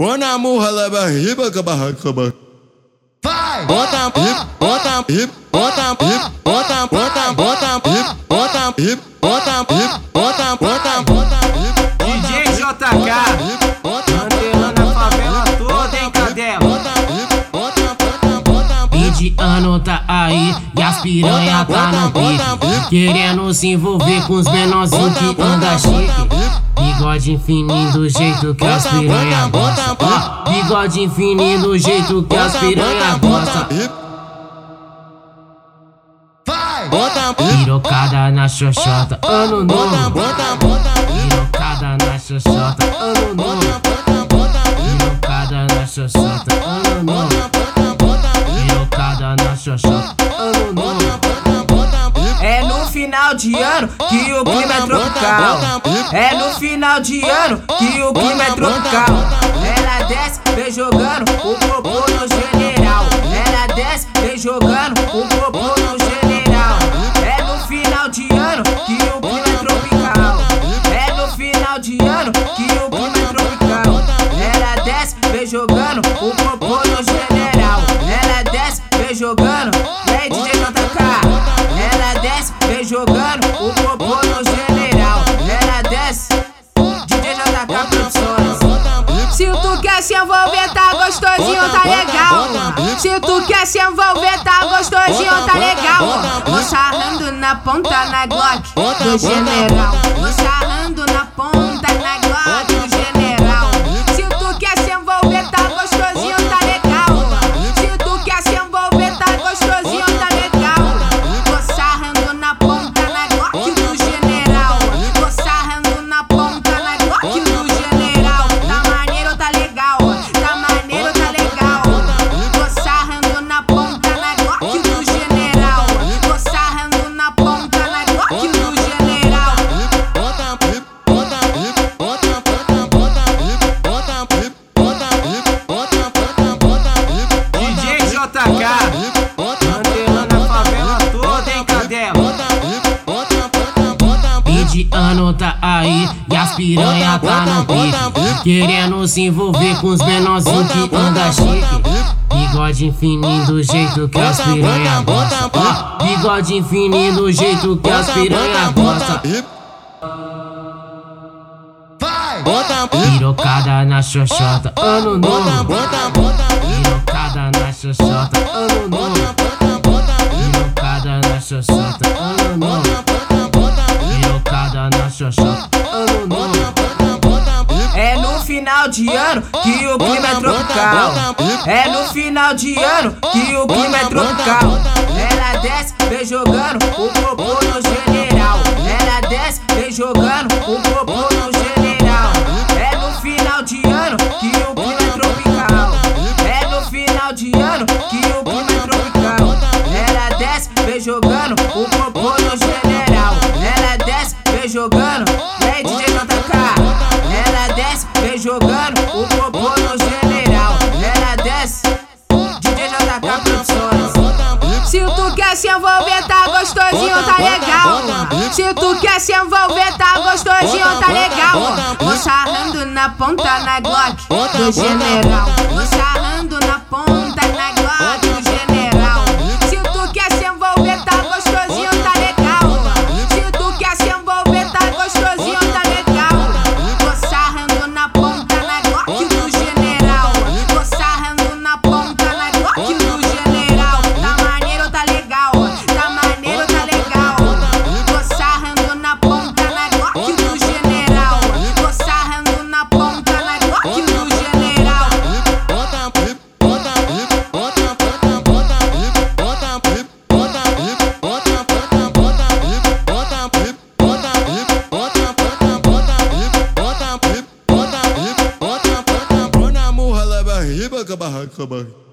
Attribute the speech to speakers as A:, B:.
A: Põe na murra, leva riba, caba, caba.
B: Vai!
A: Bota, hip, bota, hip, bota, hip, bota, bota, bota, hip, bota, hip, bota, hip, bota, bota, bota, hip,
C: DJ JK, Mandela na favela toda em cadela.
D: Indiano tá aí e as piranha tá no pique Querendo se envolver com os menorzinhos que anda chique Bigode do jeito que as piranha gosta. Bigode fininho do jeito que as piranha gosta. Pirocada na xoxota, ano novo.
A: bota, bota,
D: Pirocada na xoxota, ano novo. Pirocada na xoxota, ano novo. Pirocada na xoxota,
C: final de ano que o clima é tropical. É no final de ano que o clima é tropical. Ela desce, vem jogando o popô no general. Ela desce, vem jogando o popô no general. É no final de ano que o clima é tropical. É no final de ano que o clima é tropical. Ela desce, vem jogando o popô no general.
E: Se tu quer se envolver, tá gostosinho, tá legal. Vou sarrando na ponta na Glock do general. Vou sarrando Tá
D: aí e as piranha tá no pique Querendo se envolver com os menorzinhos que anda chique. Bigode fininho do jeito que as piranha gosta. Bigode fininho do jeito que as piranha gosta. Pirocada na xoxota, ano novo. Pirocada na xoxota, ano novo. Pirocada na xoxota,
C: de ano que o clima é tropical. É no final de ano que o clima é tropical. Ela desce, vem jogando o popô no general. Ela desce, vem jogando o popô no general. É no final de ano que o clima é tropical. É no final de ano que o clima é tropical. Ela desce, vem jogando o popô no general. Ela desce, vem jogando. Aí, DJ JK? Ela desce, jogando o popô no general. Ela desce, DJ JK Produções.
E: Se tu quer se envolver, tá gostosinho, tá legal. Se tu quer se envolver, tá gostosinho, tá legal. Vou sarrando na ponta na Glock do general. Vou sarrando na ponta na Glock
A: bota, hip,